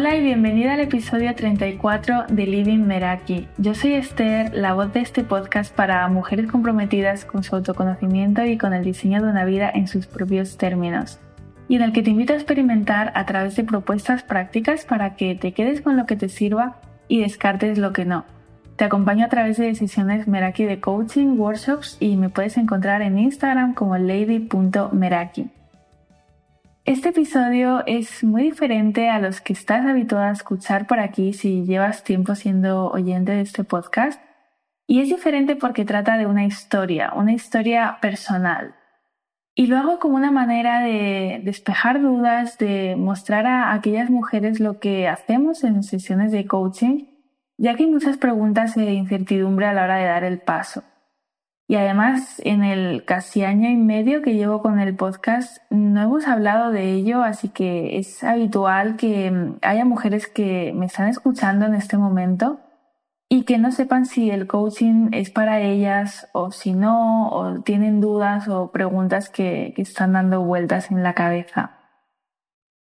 Hola y bienvenida al episodio 34 de Living Meraki. Yo soy Esther, la voz de este podcast para mujeres comprometidas con su autoconocimiento y con el diseño de una vida en sus propios términos, y en el que te invito a experimentar a través de propuestas prácticas para que te quedes con lo que te sirva y descartes lo que no. Te acompaño a través de sesiones Meraki de coaching, workshops y me puedes encontrar en Instagram como lady.meraki. Este episodio es muy diferente a los que estás habituada a escuchar por aquí si llevas tiempo siendo oyente de este podcast. Y es diferente porque trata de una historia, una historia personal. Y lo hago como una manera de despejar dudas, de mostrar a aquellas mujeres lo que hacemos en sesiones de coaching, ya que hay muchas preguntas e incertidumbre a la hora de dar el paso. Y además, en el casi año y medio que llevo con el podcast, no hemos hablado de ello, así que es habitual que mm, haya mujeres que me están escuchando en este momento y que no sepan si el coaching es para ellas o si no, o tienen dudas o preguntas que, están dando vueltas en la cabeza.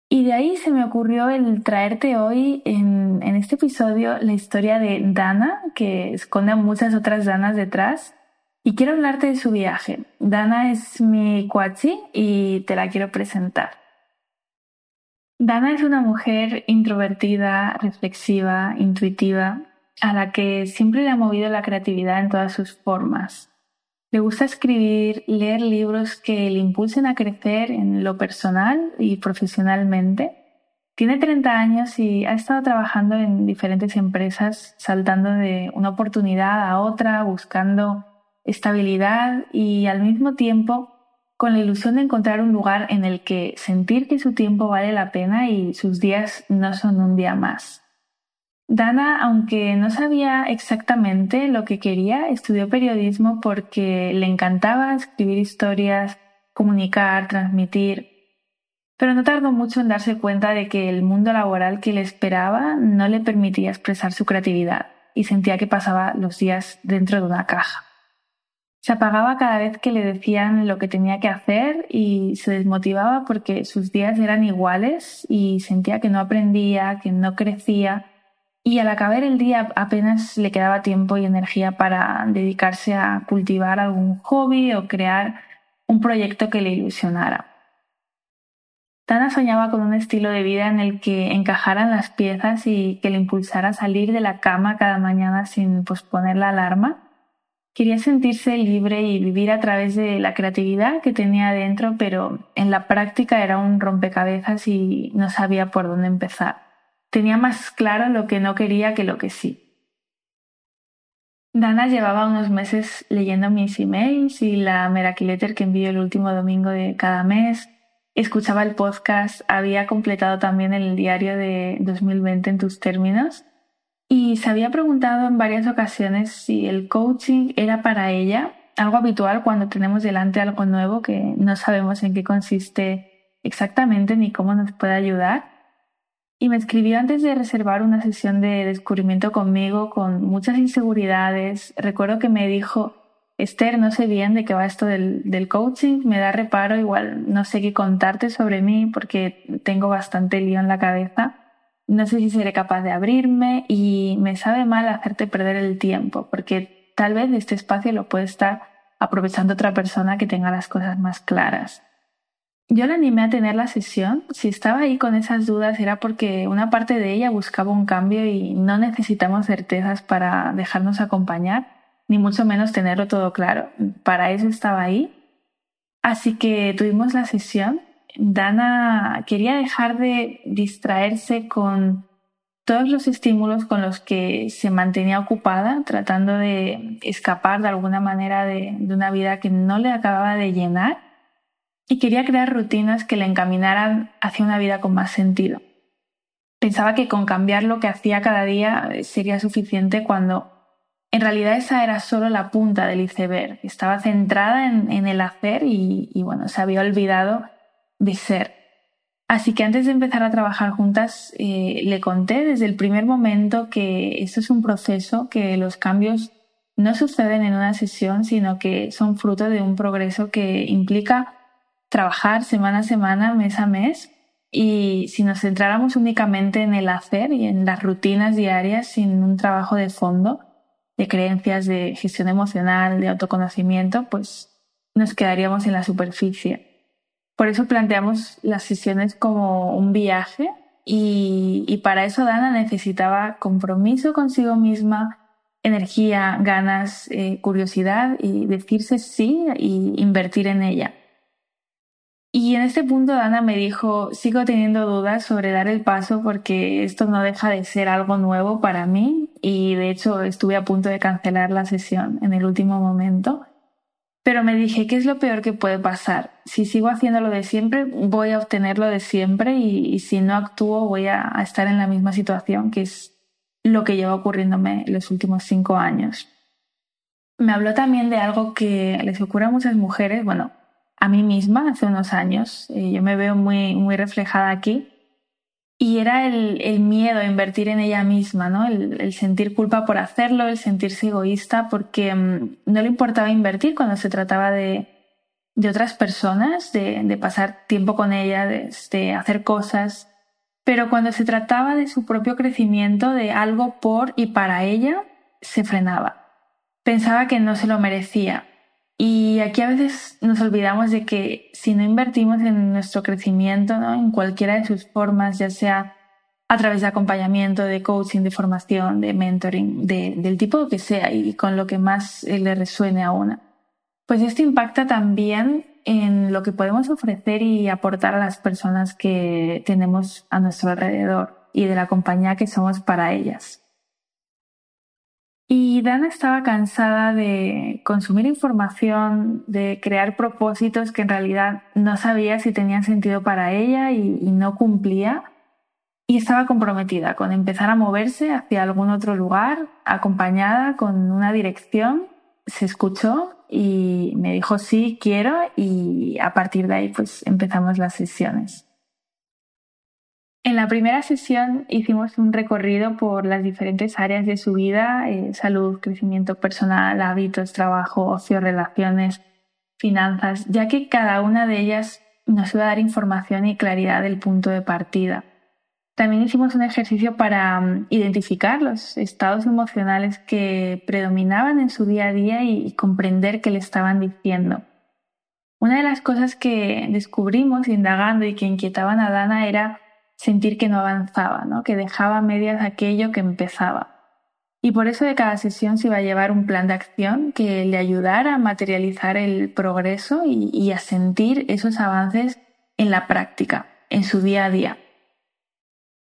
Y de ahí se me ocurrió el traerte hoy en, este episodio la historia de Dana, que esconde muchas otras Danas detrás y quiero hablarte de su viaje. Dana es mi cuachi y te la quiero presentar. Dana es una mujer introvertida, reflexiva, intuitiva, a la que siempre le ha movido la creatividad en todas sus formas. Le gusta escribir, leer libros que le impulsen a crecer en lo personal y profesionalmente. Tiene 30 años y ha estado trabajando en diferentes empresas, saltando de una oportunidad a otra, buscando estabilidad y al mismo tiempo con la ilusión de encontrar un lugar en el que sentir que su tiempo vale la pena y sus días no son un día más. Dana, aunque no sabía exactamente lo que quería, estudió periodismo porque le encantaba escribir historias, comunicar, transmitir, pero no tardó mucho en darse cuenta de que el mundo laboral que le esperaba no le permitía expresar su creatividad y sentía que pasaba los días dentro de una caja. Se apagaba cada vez que le decían lo que tenía que hacer y se desmotivaba porque sus días eran iguales y sentía que no aprendía, que no crecía y al acabar el día apenas le quedaba tiempo y energía para dedicarse a cultivar algún hobby o crear un proyecto que le ilusionara. Tana soñaba con un estilo de vida en el que encajaran las piezas y que le impulsara a salir de la cama cada mañana sin posponer la alarma Quería sentirse libre y vivir a través de la creatividad que tenía dentro, pero en la práctica era un rompecabezas y no sabía por dónde empezar. Tenía más claro lo que no quería que lo que sí. Dana llevaba unos meses leyendo mis emails y la Merakiletter que envío el último domingo de cada mes. Escuchaba el podcast, había completado también el diario de 2020 en tus términos y se había preguntado en varias ocasiones si el coaching era para ella, algo habitual cuando tenemos delante algo nuevo que no sabemos en qué consiste exactamente ni cómo nos puede ayudar. Y me escribió antes de reservar una sesión de descubrimiento conmigo con muchas inseguridades. Recuerdo que me dijo, Esther, no sé bien de qué va esto del, coaching, me da reparo, igual no sé qué contarte sobre mí porque tengo bastante lío en la cabeza no sé si seré capaz de abrirme y me sabe mal hacerte perder el tiempo, porque tal vez este espacio lo puede estar aprovechando otra persona que tenga las cosas más claras. Yo la animé a tener la sesión. Si estaba ahí con esas dudas era porque una parte de ella buscaba un cambio y no necesitamos certezas para dejarnos acompañar, ni mucho menos tenerlo todo claro. Para eso estaba ahí. Así que tuvimos la sesión Dana quería dejar de distraerse con todos los estímulos con los que se mantenía ocupada, tratando de escapar de alguna manera de, una vida que no le acababa de llenar, y quería crear rutinas que le encaminaran hacia una vida con más sentido. Pensaba que con cambiar lo que hacía cada día sería suficiente cuando en realidad esa era solo la punta del iceberg. Estaba centrada en, el hacer y, y bueno, se había olvidado de ser. Así que antes de empezar a trabajar juntas, eh, le conté desde el primer momento que esto es un proceso, que los cambios no suceden en una sesión, sino que son fruto de un progreso que implica trabajar semana a semana, mes a mes, y si nos centráramos únicamente en el hacer y en las rutinas diarias sin un trabajo de fondo, de creencias, de gestión emocional, de autoconocimiento, pues nos quedaríamos en la superficie. Por eso planteamos las sesiones como un viaje y, para eso Dana necesitaba compromiso consigo misma, energía, ganas, eh, curiosidad y decirse sí y invertir en ella. Y en este punto Dana me dijo, sigo teniendo dudas sobre dar el paso porque esto no deja de ser algo nuevo para mí y de hecho estuve a punto de cancelar la sesión en el último momento. Pero me dije, ¿qué es lo peor que puede pasar? Si sigo haciendo lo de siempre, voy a obtener lo de siempre y, si no actúo voy a, estar en la misma situación, que es lo que lleva ocurriéndome los últimos cinco años. Me habló también de algo que les ocurre a muchas mujeres, bueno, a mí misma hace unos años, eh, yo me veo muy, muy reflejada aquí, y era el, miedo a invertir en ella misma, ¿no? El, sentir culpa por hacerlo, el sentirse egoísta porque mm, no le importaba invertir cuando se trataba de, otras personas, de, pasar tiempo con ella, de, hacer cosas. Pero cuando se trataba de su propio crecimiento, de algo por y para ella, se frenaba. Pensaba que no se lo merecía. Y aquí a veces nos olvidamos de que si no invertimos en nuestro crecimiento, ¿no? en cualquiera de sus formas, ya sea a través de acompañamiento, de coaching, de formación, de mentoring, del tipo que sea y con lo que más le resuene a una, pues esto impacta también en lo que podemos ofrecer y aportar a las personas que tenemos a nuestro alrededor y de la compañía que somos para ellas. Y Dana estaba cansada de consumir información, de crear propósitos que en realidad no sabía si tenían sentido para ella y, no cumplía. Y estaba comprometida con empezar a moverse hacia algún otro lugar, acompañada con una dirección. Se escuchó y me dijo sí, quiero y a partir de ahí pues empezamos las sesiones. En la primera sesión hicimos un recorrido por las diferentes áreas de su vida, eh, salud, crecimiento personal, hábitos, trabajo, ocio, relaciones, finanzas, ya que cada una de ellas nos iba a dar información y claridad del punto de partida. También hicimos un ejercicio para mm, identificar los estados emocionales que predominaban en su día a día y comprender qué le estaban diciendo. Una de las cosas que descubrimos indagando y que inquietaban a Dana era sentir que no avanzaba, ¿no? que dejaba a medias aquello que empezaba. Y por eso de cada sesión se iba a llevar un plan de acción que le ayudara a materializar el progreso y, a sentir esos avances en la práctica, en su día a día.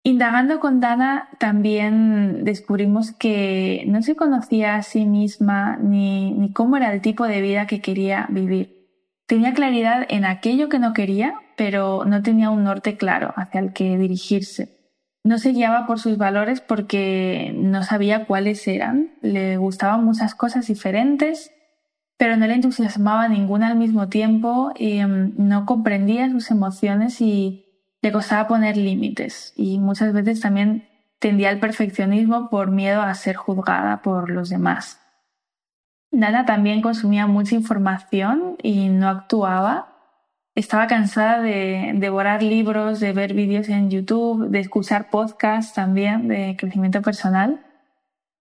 Indagando con Dana también descubrimos que no se conocía a sí misma ni, ni, cómo era el tipo de vida que quería vivir. Tenía claridad en aquello que no quería, pero no tenía un norte claro hacia el que dirigirse. No se guiaba por sus valores porque no sabía cuáles eran. Le gustaban muchas cosas diferentes, pero no le entusiasmaba ninguna al mismo tiempo em, no comprendía sus emociones y le costaba poner límites. Y muchas veces también tendía al perfeccionismo por miedo a ser juzgada por los demás. Nana también consumía mucha información y no actuaba estaba cansada de devorar libros, de ver vídeos en YouTube, de escuchar podcasts también de crecimiento personal.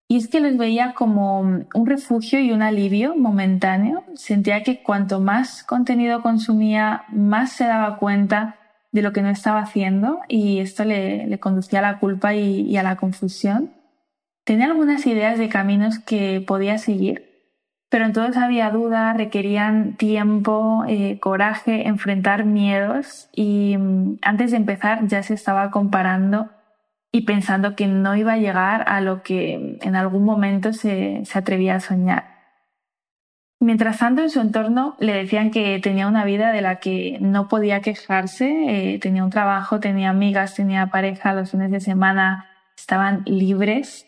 Y es que los veía como un refugio y un alivio momentáneo. Sentía que cuanto más contenido consumía, más se daba cuenta de lo que no estaba haciendo y esto le, conducía a la culpa y a la confusión. Tenía algunas ideas de caminos que podía seguir, pero entonces había dudas, requerían tiempo, eh, coraje, enfrentar miedos y mm, antes de empezar ya se estaba comparando y pensando que no iba a llegar a lo que en algún momento se, atrevía a soñar. Mientras tanto, en su entorno le decían que tenía una vida de la que no podía quejarse, eh, tenía un trabajo, tenía amigas, tenía pareja, los fines de semana estaban libres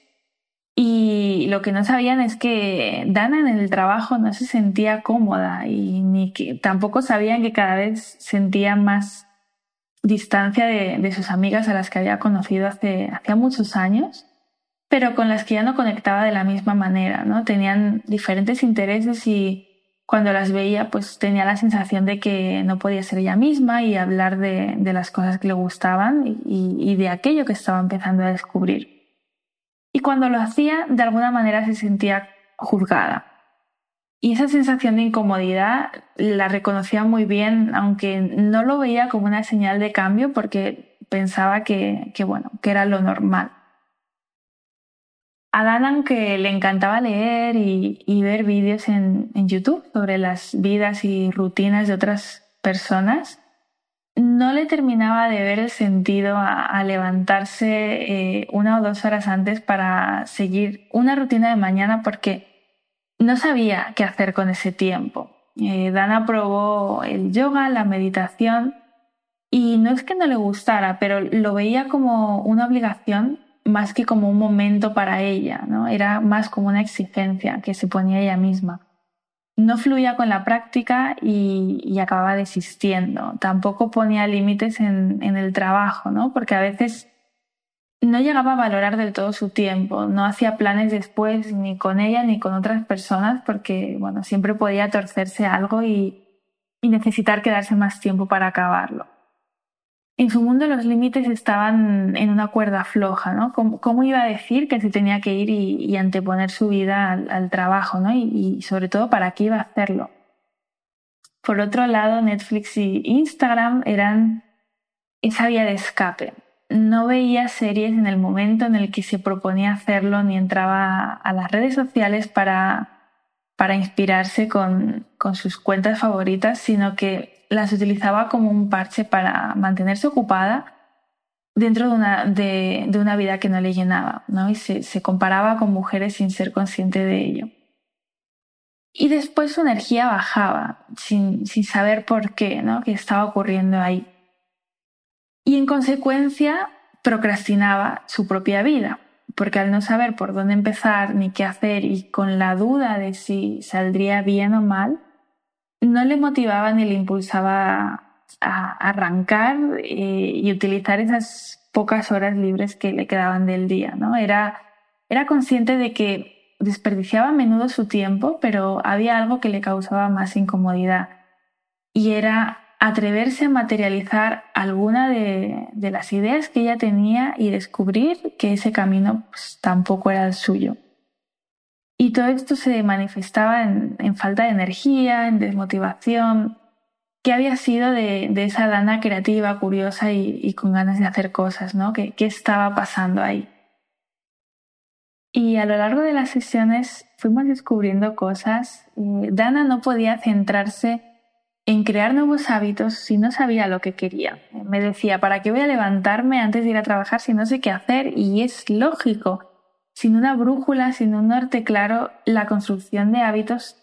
y lo que no sabían es que Dana en el trabajo no se sentía cómoda y ni que tampoco sabían que cada vez sentía más distancia de, sus amigas a las que había conocido hace hacía muchos años, pero con las que ya no conectaba de la misma manera, ¿no? Tenían diferentes intereses y cuando las veía pues tenía la sensación de que no podía ser ella misma y hablar de, las cosas que le gustaban y, y de aquello que estaba empezando a descubrir. Y cuando lo hacía, de alguna manera se sentía juzgada. Y esa sensación de incomodidad la reconocía muy bien, aunque no lo veía como una señal de cambio porque pensaba que, bueno, que era lo normal. A Dan, aunque le encantaba leer y, ver vídeos en, YouTube sobre las vidas y rutinas de otras personas, no le terminaba de ver el sentido a, levantarse eh, una o dos horas antes para seguir una rutina de mañana porque no sabía qué hacer con ese tiempo. Eh, Dana probó el yoga, la meditación, y no es que no le gustara, pero lo veía como una obligación más que como un momento para ella, ¿no? Era más como una exigencia que se ponía ella misma. No fluía con la práctica y, acababa desistiendo. Tampoco ponía límites en, en el trabajo, ¿no? Porque a veces no llegaba a valorar del todo su tiempo, no hacía planes después ni con ella ni con otras personas porque, bueno, siempre podía torcerse algo y, necesitar quedarse más tiempo para acabarlo. En su mundo los límites estaban en una cuerda floja, ¿no? ¿Cómo, iba a decir que se tenía que ir y, anteponer su vida al, trabajo, ¿no? Y, y, sobre todo, ¿para qué iba a hacerlo? Por otro lado, Netflix y Instagram eran esa vía de escape no veía series en el momento en el que se proponía hacerlo ni entraba a las redes sociales para, para inspirarse con, con sus cuentas favoritas, sino que las utilizaba como un parche para mantenerse ocupada dentro de una, de, una vida que no le llenaba, ¿no? Y se, se, comparaba con mujeres sin ser consciente de ello. Y después su energía bajaba, sin, sin saber por qué, ¿no? ¿Qué estaba ocurriendo ahí? y en consecuencia procrastinaba su propia vida, porque al no saber por dónde empezar ni qué hacer y con la duda de si saldría bien o mal, no le motivaba ni le impulsaba a arrancar eh, y utilizar esas pocas horas libres que le quedaban del día, ¿no? Era, era consciente de que desperdiciaba a menudo su tiempo, pero había algo que le causaba más incomodidad y era atreverse a materializar alguna de, las ideas que ella tenía y descubrir que ese camino pues, tampoco era el suyo. Y todo esto se manifestaba en, falta de energía, en desmotivación. ¿Qué había sido de, esa Dana creativa, curiosa y, con ganas de hacer cosas? ¿no? ¿Qué, estaba pasando ahí? Y a lo largo de las sesiones fuimos descubriendo cosas. Eh, Dana no podía centrarse en crear nuevos hábitos si no sabía lo que quería. Me decía, ¿para qué voy a levantarme antes de ir a trabajar si no sé qué hacer? Y es lógico. Sin una brújula, sin un norte claro, la construcción de hábitos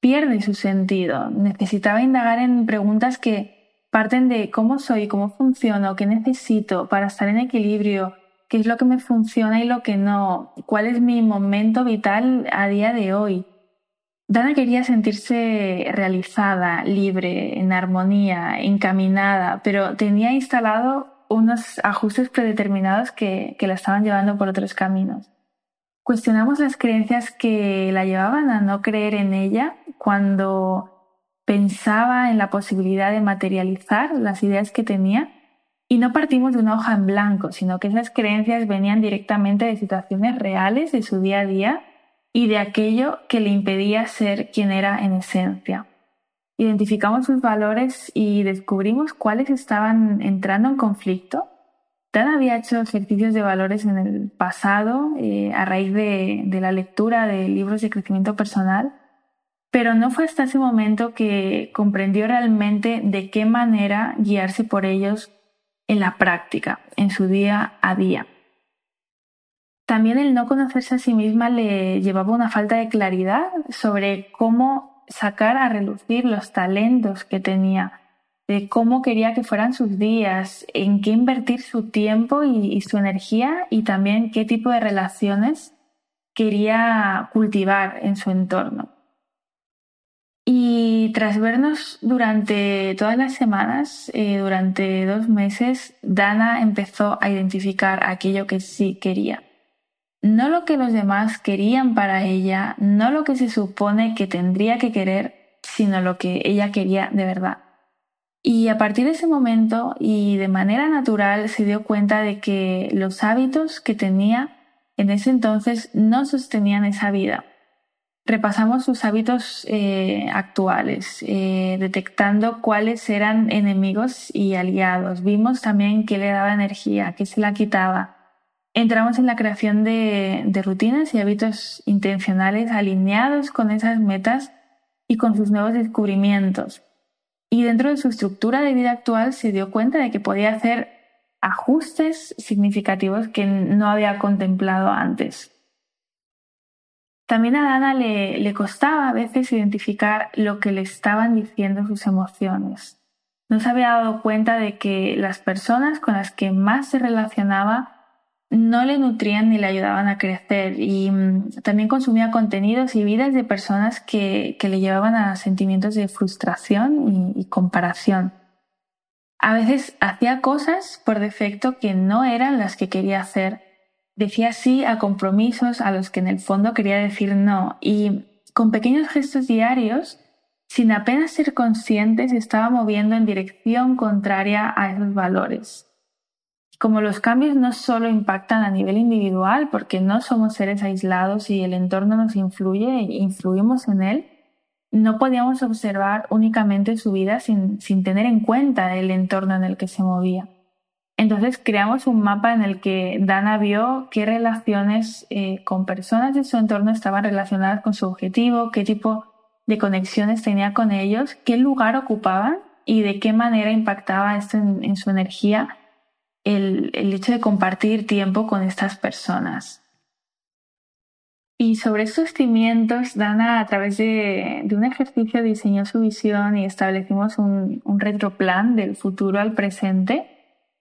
pierde su sentido. Necesitaba indagar en preguntas que parten de cómo soy, cómo funciono, qué necesito para estar en equilibrio, qué es lo que me funciona y lo que no, cuál es mi momento vital a día de hoy. Dana quería sentirse realizada, libre, en armonía, encaminada, pero tenía instalado unos ajustes predeterminados que, la estaban llevando por otros caminos. Cuestionamos las creencias que la llevaban a no creer en ella cuando pensaba en la posibilidad de materializar las ideas que tenía y no partimos de una hoja en blanco, sino que esas creencias venían directamente de situaciones reales de su día a día y de aquello que le impedía ser quien era en esencia. Identificamos sus valores y descubrimos cuáles estaban entrando en conflicto. Había hecho ejercicios de valores en el pasado eh, a raíz de, de la lectura de libros de crecimiento personal, pero no fue hasta ese momento que comprendió realmente de qué manera guiarse por ellos en la práctica, en su día a día. También el no conocerse a sí misma le llevaba una falta de claridad sobre cómo sacar a relucir los talentos que tenía, de cómo quería que fueran sus días, en qué invertir su tiempo y, su energía y también qué tipo de relaciones quería cultivar en su entorno. Y tras vernos durante todas las semanas, eh, durante dos meses, Dana empezó a identificar aquello que sí quería no lo que los demás querían para ella, no lo que se supone que tendría que querer, sino lo que ella quería de verdad. Y a partir de ese momento y de manera natural se dio cuenta de que los hábitos que tenía en ese entonces no sostenían esa vida. Repasamos sus hábitos eh, actuales, eh, detectando cuáles eran enemigos y aliados. Vimos también qué le daba energía, qué se la quitaba. Entramos en la creación de, de rutinas y hábitos intencionales alineados con esas metas y con sus nuevos descubrimientos. Y dentro de su estructura de vida actual se dio cuenta de que podía hacer ajustes significativos que no había contemplado antes. También a Dana le, costaba a veces identificar lo que le estaban diciendo sus emociones. No se había dado cuenta de que las personas con las que más se relacionaba no le nutrían ni le ayudaban a crecer y mm, también consumía contenidos y vidas de personas que, que le llevaban a sentimientos de frustración y, comparación. A veces hacía cosas por defecto que no eran las que quería hacer. Decía sí a compromisos a los que en el fondo quería decir no y con pequeños gestos diarios, sin apenas ser conscientes, estaba moviendo en dirección contraria a esos valores como los cambios no solo impactan a nivel individual, porque no somos seres aislados y el entorno nos influye e influimos en él, no podíamos observar únicamente su vida sin, sin tener en cuenta el entorno en el que se movía. Entonces creamos un mapa en el que Dana vio qué relaciones eh, con personas de su entorno estaban relacionadas con su objetivo, qué tipo de conexiones tenía con ellos, qué lugar ocupaban y de qué manera impactaba esto en, en su energía el, hecho de compartir tiempo con estas personas. Y sobre estos cimientos, Dana, a través de, un ejercicio, diseñó su visión y establecimos un, un, retroplan del futuro al presente.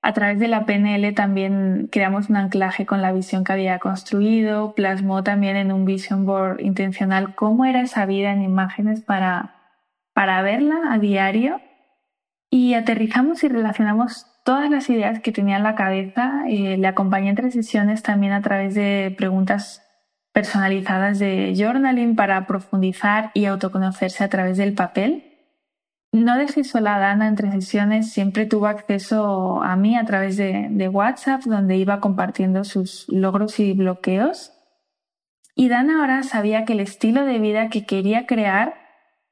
A través de la PNL también creamos un anclaje con la visión que había construido, plasmó también en un vision board intencional cómo era esa vida en imágenes para, para verla a diario y aterrizamos y relacionamos todas las ideas que tenía en la cabeza. Eh, le acompañé en tres sesiones también a través de preguntas personalizadas de journaling para profundizar y autoconocerse a través del papel. No dejé sola a Dana entre sesiones, siempre tuvo acceso a mí a través de WhatsApp, donde iba compartiendo sus logros y bloqueos. Y Dana ahora sabía que el estilo de vida que quería crear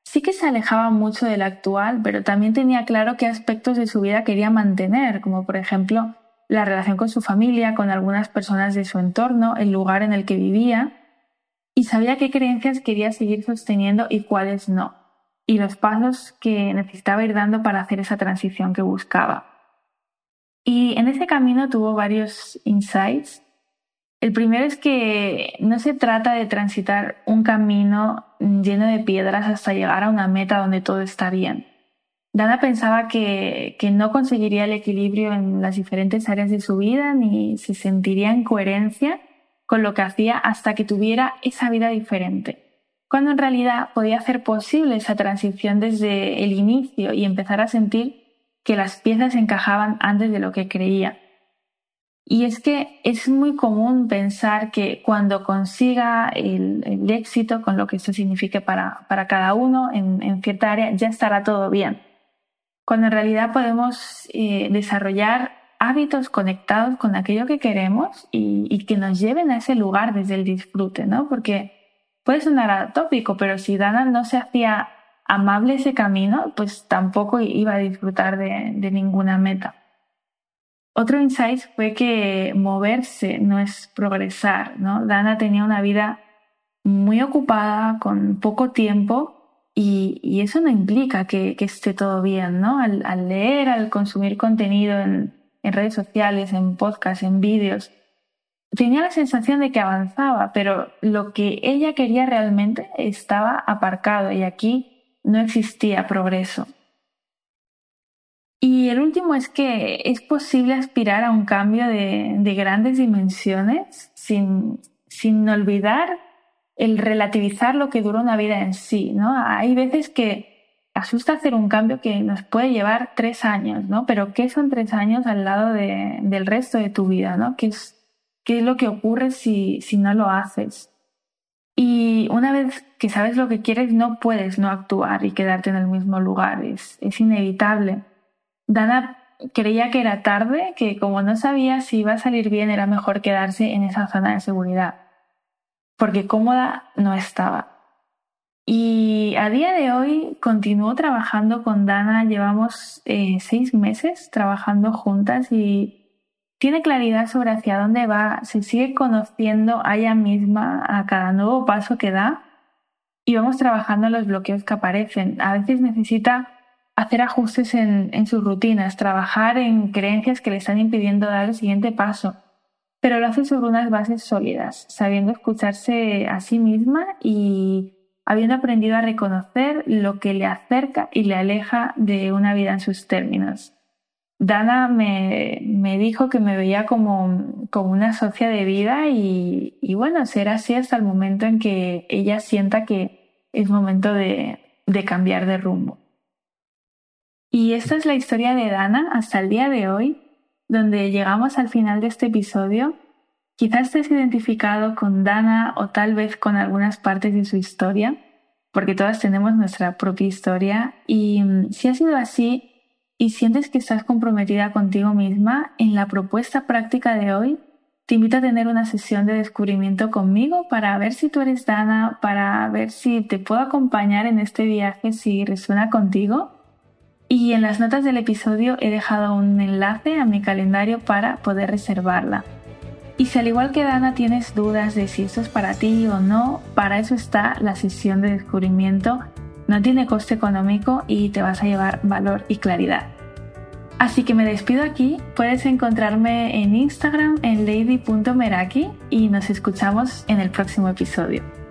sí que se alejaba mucho del actual, pero también tenía claro qué aspectos de su vida quería mantener, como por ejemplo la relación con su familia, con algunas personas de su entorno, el lugar en el que vivía, y sabía qué creencias quería seguir sosteniendo y cuáles no, y los pasos que necesitaba ir dando para hacer esa transición que buscaba. Y en ese camino tuvo varios insights el primero es que no se trata de transitar un camino lleno de piedras hasta llegar a una meta donde todo está bien. Dana pensaba que, que, no conseguiría el equilibrio en las diferentes áreas de su vida ni se sentiría en coherencia con lo que hacía hasta que tuviera esa vida diferente. Cuando en realidad podía hacer posible esa transición desde el inicio y empezar a sentir que las piezas encajaban antes de lo que creía. Y es que es muy común pensar que cuando consiga el, éxito, con lo que esto signifique para, para cada uno en, cierta área, ya estará todo bien. Cuando en realidad podemos eh, desarrollar hábitos conectados con aquello que queremos y, y, que nos lleven a ese lugar desde el disfrute, ¿no? Porque puede sonar atópico, pero si Dana no se hacía amable ese camino, pues tampoco iba a disfrutar de, de ninguna meta. Otro insight fue que moverse no es progresar, ¿no? Dana tenía una vida muy ocupada, con poco tiempo, y, eso no implica que, esté todo bien, ¿no? Al, leer, al consumir contenido en, en redes sociales, en podcasts, en vídeos, tenía la sensación de que avanzaba, pero lo que ella quería realmente estaba aparcado y aquí no existía progreso. Y el último es que es posible aspirar a un cambio de, de grandes dimensiones sin, sin olvidar el relativizar lo que dura una vida en sí, ¿no? Hay veces que asusta hacer un cambio que nos puede llevar tres años, ¿no? Pero ¿qué son tres años al lado de, del resto de tu vida, ¿no? ¿Qué es, qué es lo que ocurre si, si no lo haces? Y una vez que sabes lo que quieres, no puedes no actuar y quedarte en el mismo lugar. Es, es inevitable. Dana creía que era tarde, que como no sabía si iba a salir bien, era mejor quedarse en esa zona de seguridad. Porque cómoda no estaba. Y a día de hoy continúo trabajando con Dana, llevamos eh, seis meses trabajando juntas y tiene claridad sobre hacia dónde va, se sigue conociendo a ella misma a cada nuevo paso que da y vamos trabajando los bloqueos que aparecen. A veces necesita hacer ajustes en, en sus rutinas, trabajar en creencias que le están impidiendo dar el siguiente paso, pero lo hace sobre unas bases sólidas, sabiendo escucharse a sí misma y habiendo aprendido a reconocer lo que le acerca y le aleja de una vida en sus términos. Dana me, me, dijo que me veía como, como una socia de vida y, y, bueno, será así hasta el momento en que ella sienta que es momento de, de cambiar de rumbo. Y esta es la historia de Dana hasta el día de hoy, donde llegamos al final de este episodio. Quizás estés identificado con Dana o tal vez con algunas partes de su historia, porque todas tenemos nuestra propia historia y mm, si ha sido así, y sientes que estás comprometida contigo misma, en la propuesta práctica de hoy te invito a tener una sesión de descubrimiento conmigo para ver si tú eres Dana, para ver si te puedo acompañar en este viaje si resuena contigo. Y en las notas del episodio he dejado un enlace a mi calendario para poder reservarla. Y si al igual que Dana tienes dudas de si esto es para ti o no, para eso está la sesión de descubrimiento no tiene coste económico y te vas a llevar valor y claridad. Así que me despido aquí, puedes encontrarme en Instagram en lady.meraki y nos escuchamos en el próximo episodio.